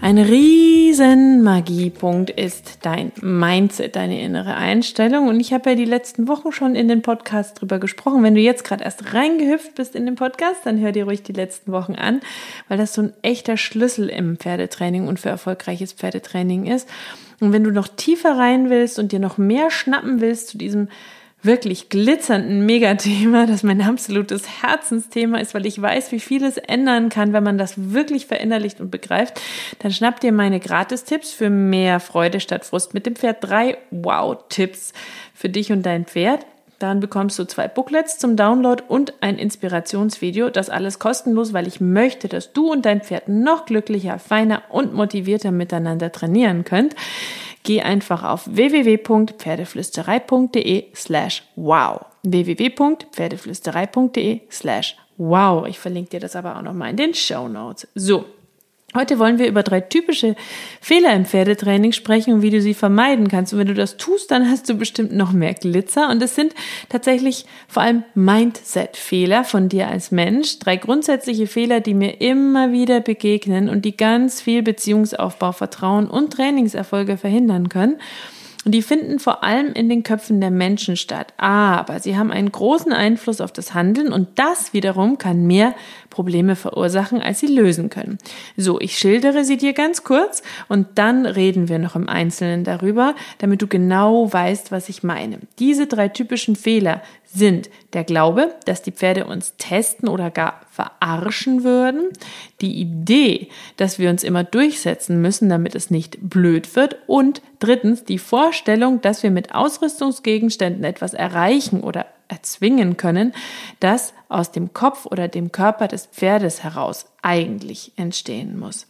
Ein riesen Magiepunkt ist dein Mindset, deine innere Einstellung. Und ich habe ja die letzten Wochen schon in den Podcast drüber gesprochen. Wenn du jetzt gerade erst reingehüpft bist in den Podcast, dann hör dir ruhig die letzten Wochen an, weil das so ein echter Schlüssel im Pferdetraining und für erfolgreiches Pferdetraining ist. Und wenn du noch tiefer rein willst und dir noch mehr schnappen willst zu diesem wirklich glitzernden Megathema, das mein absolutes Herzensthema ist, weil ich weiß, wie viel es ändern kann, wenn man das wirklich verinnerlicht und begreift, dann schnapp dir meine Gratistipps für mehr Freude statt Frust mit dem Pferd. Drei Wow-Tipps für dich und dein Pferd. Dann bekommst du zwei Booklets zum Download und ein Inspirationsvideo. Das alles kostenlos, weil ich möchte, dass du und dein Pferd noch glücklicher, feiner und motivierter miteinander trainieren könnt geh einfach auf www.pferdeflüsterei.de slash wow. www.pferdeflüsterei.de slash wow. Ich verlinke dir das aber auch nochmal in den Show Notes. So. Heute wollen wir über drei typische Fehler im Pferdetraining sprechen und wie du sie vermeiden kannst. Und wenn du das tust, dann hast du bestimmt noch mehr Glitzer. Und es sind tatsächlich vor allem Mindset-Fehler von dir als Mensch. Drei grundsätzliche Fehler, die mir immer wieder begegnen und die ganz viel Beziehungsaufbau, Vertrauen und Trainingserfolge verhindern können. Und die finden vor allem in den Köpfen der Menschen statt. Aber sie haben einen großen Einfluss auf das Handeln und das wiederum kann mehr Probleme verursachen, als sie lösen können. So, ich schildere sie dir ganz kurz und dann reden wir noch im Einzelnen darüber, damit du genau weißt, was ich meine. Diese drei typischen Fehler sind der Glaube, dass die Pferde uns testen oder gar verarschen würden, die Idee, dass wir uns immer durchsetzen müssen, damit es nicht blöd wird und drittens die Vorstellung, dass wir mit Ausrüstungsgegenständen etwas erreichen oder erzwingen können, das aus dem Kopf oder dem Körper des Pferdes heraus eigentlich entstehen muss.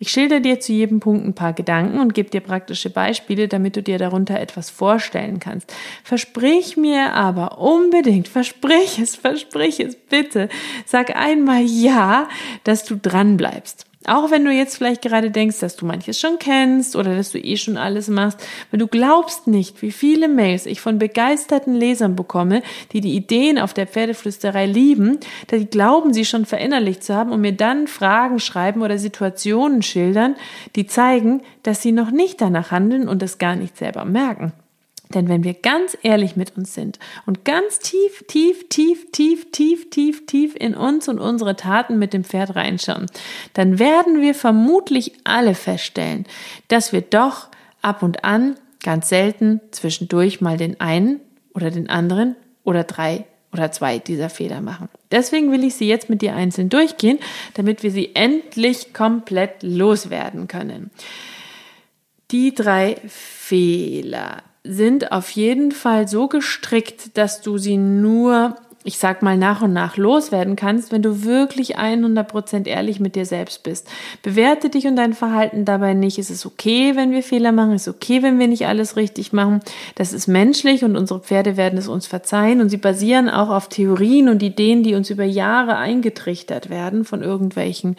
Ich schilder dir zu jedem Punkt ein paar Gedanken und gebe dir praktische Beispiele, damit du dir darunter etwas vorstellen kannst. Versprich mir aber unbedingt, versprich es, versprich es bitte. Sag einmal ja, dass du dran bleibst. Auch wenn du jetzt vielleicht gerade denkst, dass du manches schon kennst oder dass du eh schon alles machst, weil du glaubst nicht, wie viele Mails ich von begeisterten Lesern bekomme, die die Ideen auf der Pferdeflüsterei lieben, da die glauben, sie schon verinnerlicht zu haben und mir dann Fragen schreiben oder Situationen schildern, die zeigen, dass sie noch nicht danach handeln und es gar nicht selber merken. Denn wenn wir ganz ehrlich mit uns sind und ganz tief, tief, tief, tief, tief, tief, tief in uns und unsere Taten mit dem Pferd reinschauen, dann werden wir vermutlich alle feststellen, dass wir doch ab und an ganz selten zwischendurch mal den einen oder den anderen oder drei oder zwei dieser Fehler machen. Deswegen will ich sie jetzt mit dir einzeln durchgehen, damit wir sie endlich komplett loswerden können. Die drei Fehler sind auf jeden Fall so gestrickt, dass du sie nur, ich sag mal, nach und nach loswerden kannst, wenn du wirklich 100% ehrlich mit dir selbst bist. Bewerte dich und dein Verhalten dabei nicht. Es ist okay, wenn wir Fehler machen. Es ist okay, wenn wir nicht alles richtig machen. Das ist menschlich und unsere Pferde werden es uns verzeihen. Und sie basieren auch auf Theorien und Ideen, die uns über Jahre eingetrichtert werden von irgendwelchen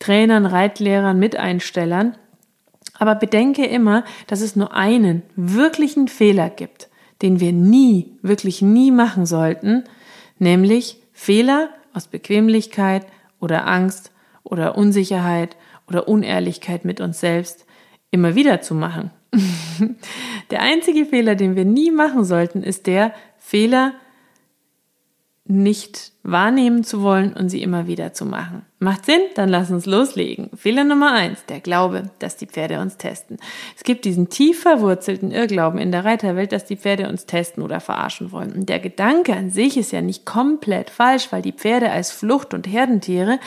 Trainern, Reitlehrern, Miteinstellern. Aber bedenke immer, dass es nur einen wirklichen Fehler gibt, den wir nie, wirklich nie machen sollten, nämlich Fehler aus Bequemlichkeit oder Angst oder Unsicherheit oder Unehrlichkeit mit uns selbst immer wieder zu machen. der einzige Fehler, den wir nie machen sollten, ist der Fehler, nicht wahrnehmen zu wollen und sie immer wieder zu machen. Macht Sinn? Dann lass uns loslegen. Fehler Nummer eins, der Glaube, dass die Pferde uns testen. Es gibt diesen tief verwurzelten Irrglauben in der Reiterwelt, dass die Pferde uns testen oder verarschen wollen. Und der Gedanke an sich ist ja nicht komplett falsch, weil die Pferde als Flucht- und Herdentiere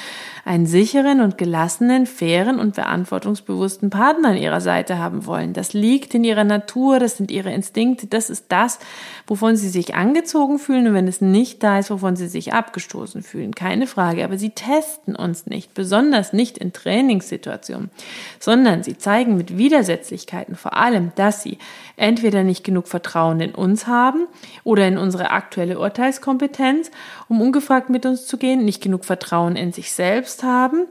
einen sicheren und gelassenen, fairen und verantwortungsbewussten Partner an ihrer Seite haben wollen. Das liegt in ihrer Natur, das sind ihre Instinkte, das ist das, wovon sie sich angezogen fühlen und wenn es nicht da ist, wovon sie sich ab abgestoßen fühlen, keine Frage, aber sie testen uns nicht, besonders nicht in Trainingssituationen, sondern sie zeigen mit Widersetzlichkeiten vor allem, dass sie entweder nicht genug Vertrauen in uns haben oder in unsere aktuelle Urteilskompetenz, um ungefragt mit uns zu gehen, nicht genug Vertrauen in sich selbst haben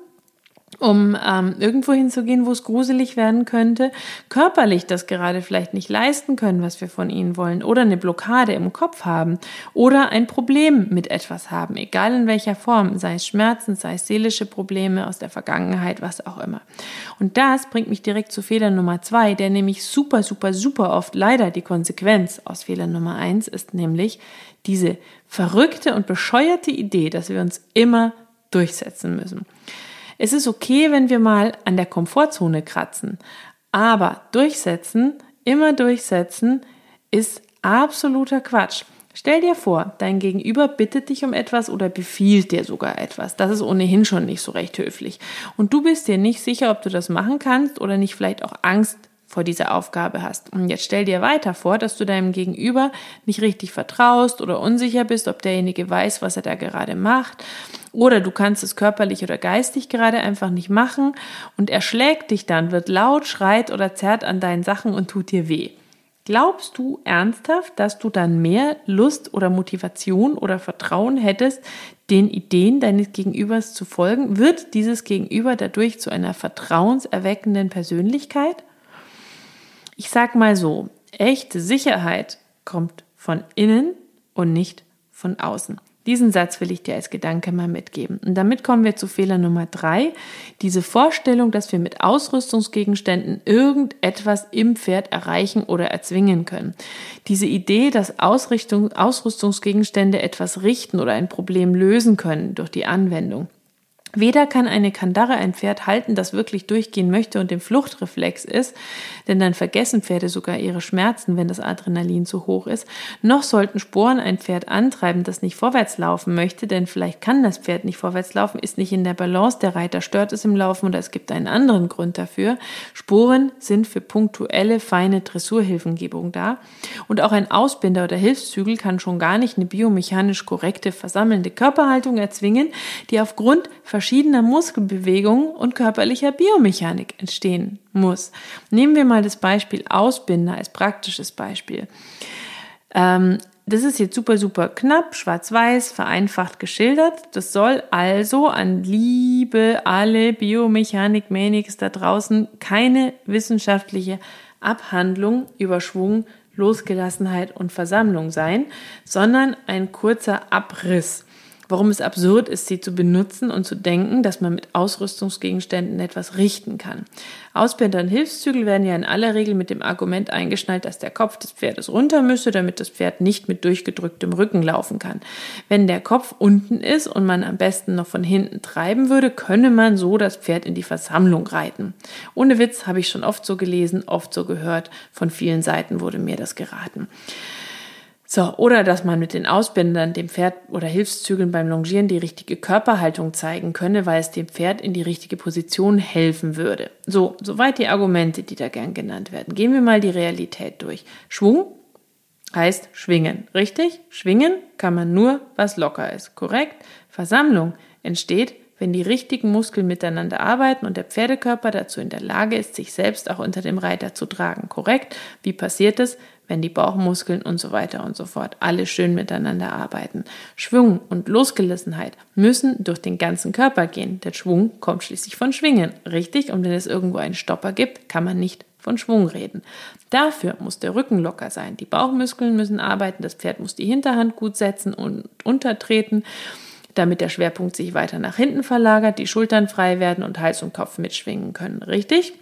um ähm, irgendwo hinzugehen, wo es gruselig werden könnte, körperlich das gerade vielleicht nicht leisten können, was wir von ihnen wollen, oder eine Blockade im Kopf haben oder ein Problem mit etwas haben, egal in welcher Form, sei es Schmerzen, sei es seelische Probleme aus der Vergangenheit, was auch immer. Und das bringt mich direkt zu Fehler Nummer zwei, der nämlich super, super, super oft leider die Konsequenz aus Fehler Nummer eins ist, nämlich diese verrückte und bescheuerte Idee, dass wir uns immer durchsetzen müssen. Es ist okay, wenn wir mal an der Komfortzone kratzen, aber durchsetzen, immer durchsetzen, ist absoluter Quatsch. Stell dir vor, dein Gegenüber bittet dich um etwas oder befiehlt dir sogar etwas. Das ist ohnehin schon nicht so recht höflich. Und du bist dir nicht sicher, ob du das machen kannst oder nicht vielleicht auch Angst vor dieser Aufgabe hast. Und jetzt stell dir weiter vor, dass du deinem Gegenüber nicht richtig vertraust oder unsicher bist, ob derjenige weiß, was er da gerade macht. Oder du kannst es körperlich oder geistig gerade einfach nicht machen und er schlägt dich dann, wird laut, schreit oder zerrt an deinen Sachen und tut dir weh. Glaubst du ernsthaft, dass du dann mehr Lust oder Motivation oder Vertrauen hättest, den Ideen deines Gegenübers zu folgen? Wird dieses Gegenüber dadurch zu einer vertrauenserweckenden Persönlichkeit? Ich sag mal so, echte Sicherheit kommt von innen und nicht von außen. Diesen Satz will ich dir als Gedanke mal mitgeben. Und damit kommen wir zu Fehler Nummer drei. Diese Vorstellung, dass wir mit Ausrüstungsgegenständen irgendetwas im Pferd erreichen oder erzwingen können. Diese Idee, dass Ausrüstungsgegenstände etwas richten oder ein Problem lösen können durch die Anwendung. Weder kann eine Kandare ein Pferd halten, das wirklich durchgehen möchte und im Fluchtreflex ist, denn dann vergessen Pferde sogar ihre Schmerzen, wenn das Adrenalin zu hoch ist, noch sollten Sporen ein Pferd antreiben, das nicht vorwärts laufen möchte, denn vielleicht kann das Pferd nicht vorwärts laufen, ist nicht in der Balance, der Reiter stört es im Laufen oder es gibt einen anderen Grund dafür. Sporen sind für punktuelle, feine Dressurhilfengebung da und auch ein Ausbinder oder Hilfszügel kann schon gar nicht eine biomechanisch korrekte, versammelnde Körperhaltung erzwingen, die aufgrund verschiedener Muskelbewegungen und körperlicher Biomechanik entstehen muss. Nehmen wir mal das Beispiel Ausbinder als praktisches Beispiel. Ähm, das ist jetzt super, super knapp, schwarz-weiß, vereinfacht geschildert. Das soll also an Liebe, alle Biomechanik-Manics da draußen keine wissenschaftliche Abhandlung über Schwung, Losgelassenheit und Versammlung sein, sondern ein kurzer Abriss warum es absurd ist, sie zu benutzen und zu denken, dass man mit Ausrüstungsgegenständen etwas richten kann. Ausbinder und Hilfszügel werden ja in aller Regel mit dem Argument eingeschnallt, dass der Kopf des Pferdes runter müsse, damit das Pferd nicht mit durchgedrücktem Rücken laufen kann. Wenn der Kopf unten ist und man am besten noch von hinten treiben würde, könne man so das Pferd in die Versammlung reiten. Ohne Witz habe ich schon oft so gelesen, oft so gehört, von vielen Seiten wurde mir das geraten. So, oder dass man mit den Ausbindern dem Pferd oder Hilfszügeln beim Longieren die richtige Körperhaltung zeigen könne, weil es dem Pferd in die richtige Position helfen würde. So, soweit die Argumente, die da gern genannt werden. Gehen wir mal die Realität durch. Schwung heißt schwingen, richtig? Schwingen kann man nur, was locker ist, korrekt? Versammlung entsteht, wenn die richtigen Muskeln miteinander arbeiten und der Pferdekörper dazu in der Lage ist, sich selbst auch unter dem Reiter zu tragen, korrekt? Wie passiert es? Wenn die Bauchmuskeln und so weiter und so fort alle schön miteinander arbeiten. Schwung und Losgelassenheit müssen durch den ganzen Körper gehen. Der Schwung kommt schließlich von Schwingen, richtig? Und wenn es irgendwo einen Stopper gibt, kann man nicht von Schwung reden. Dafür muss der Rücken locker sein. Die Bauchmuskeln müssen arbeiten, das Pferd muss die Hinterhand gut setzen und untertreten, damit der Schwerpunkt sich weiter nach hinten verlagert, die Schultern frei werden und Hals und Kopf mitschwingen können. Richtig?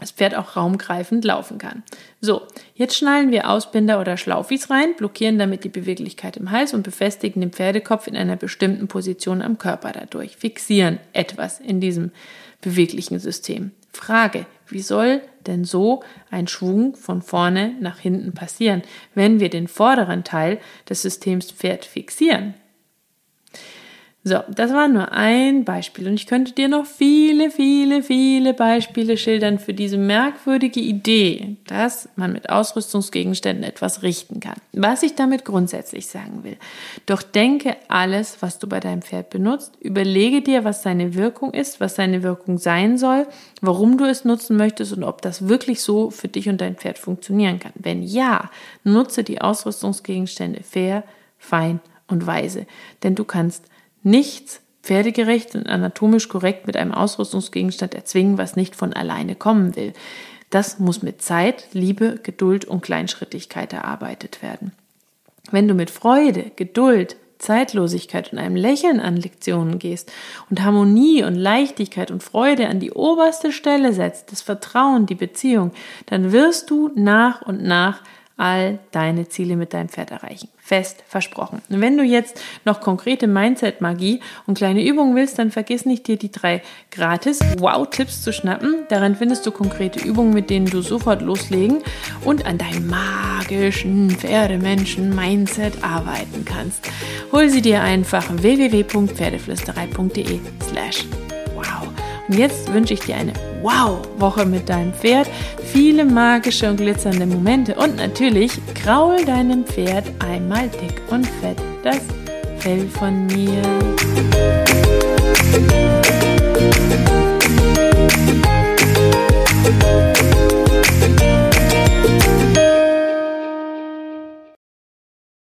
Das Pferd auch raumgreifend laufen kann. So, jetzt schnallen wir Ausbinder oder Schlaufis rein, blockieren damit die Beweglichkeit im Hals und befestigen den Pferdekopf in einer bestimmten Position am Körper dadurch, fixieren etwas in diesem beweglichen System. Frage, wie soll denn so ein Schwung von vorne nach hinten passieren, wenn wir den vorderen Teil des Systems Pferd fixieren? So, das war nur ein Beispiel und ich könnte dir noch viele, viele, viele Beispiele schildern für diese merkwürdige Idee, dass man mit Ausrüstungsgegenständen etwas richten kann. Was ich damit grundsätzlich sagen will. Doch denke alles, was du bei deinem Pferd benutzt, überlege dir, was seine Wirkung ist, was seine Wirkung sein soll, warum du es nutzen möchtest und ob das wirklich so für dich und dein Pferd funktionieren kann. Wenn ja, nutze die Ausrüstungsgegenstände fair, fein und weise, denn du kannst nichts pferdegerecht und anatomisch korrekt mit einem Ausrüstungsgegenstand erzwingen, was nicht von alleine kommen will. Das muss mit Zeit, Liebe, Geduld und Kleinschrittigkeit erarbeitet werden. Wenn du mit Freude, Geduld, Zeitlosigkeit und einem Lächeln an Lektionen gehst und Harmonie und Leichtigkeit und Freude an die oberste Stelle setzt, das Vertrauen, die Beziehung, dann wirst du nach und nach all deine Ziele mit deinem Pferd erreichen. Fest versprochen. Wenn du jetzt noch konkrete Mindset-Magie und kleine Übungen willst, dann vergiss nicht, dir die drei gratis Wow-Tipps zu schnappen. Darin findest du konkrete Übungen, mit denen du sofort loslegen und an deinem magischen Pferdemenschen-Mindset arbeiten kannst. Hol sie dir einfach www.pferdeflüsterei.de slash. Und jetzt wünsche ich dir eine Wow-Woche mit deinem Pferd, viele magische und glitzernde Momente und natürlich kraul deinem Pferd einmal dick und fett das Fell von mir.